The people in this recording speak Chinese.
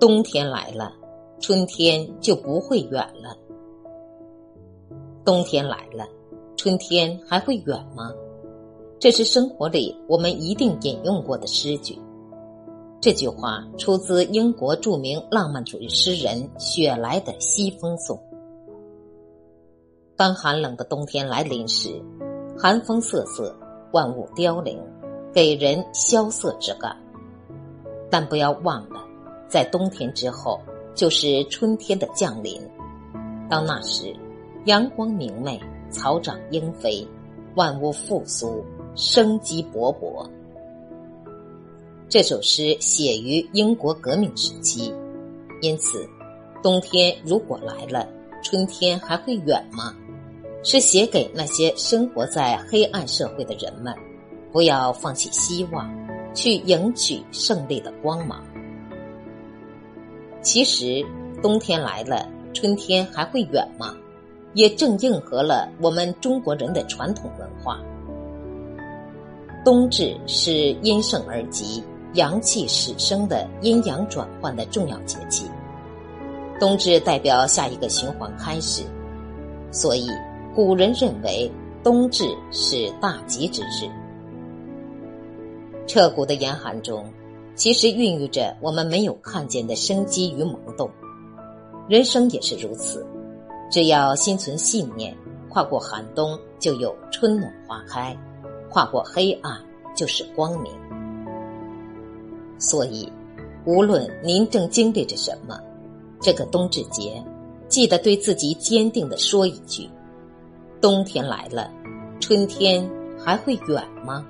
冬天来了，春天就不会远了。冬天来了，春天还会远吗？这是生活里我们一定引用过的诗句。这句话出自英国著名浪漫主义诗人雪莱的《西风颂》。当寒冷的冬天来临时，寒风瑟瑟，万物凋零，给人萧瑟之感。但不要忘了，在冬天之后就是春天的降临。到那时，阳光明媚，草长莺飞，万物复苏，生机勃勃。这首诗写于英国革命时期，因此，冬天如果来了，春天还会远吗？是写给那些生活在黑暗社会的人们，不要放弃希望，去迎取胜利的光芒。其实，冬天来了，春天还会远吗？也正应和了我们中国人的传统文化。冬至是阴盛而极、阳气始生的阴阳转换的重要节气，冬至代表下一个循环开始，所以。古人认为冬至是大吉之日。彻骨的严寒中，其实孕育着我们没有看见的生机与萌动。人生也是如此，只要心存信念，跨过寒冬就有春暖花开，跨过黑暗就是光明。所以，无论您正经历着什么，这个冬至节，记得对自己坚定的说一句。冬天来了，春天还会远吗？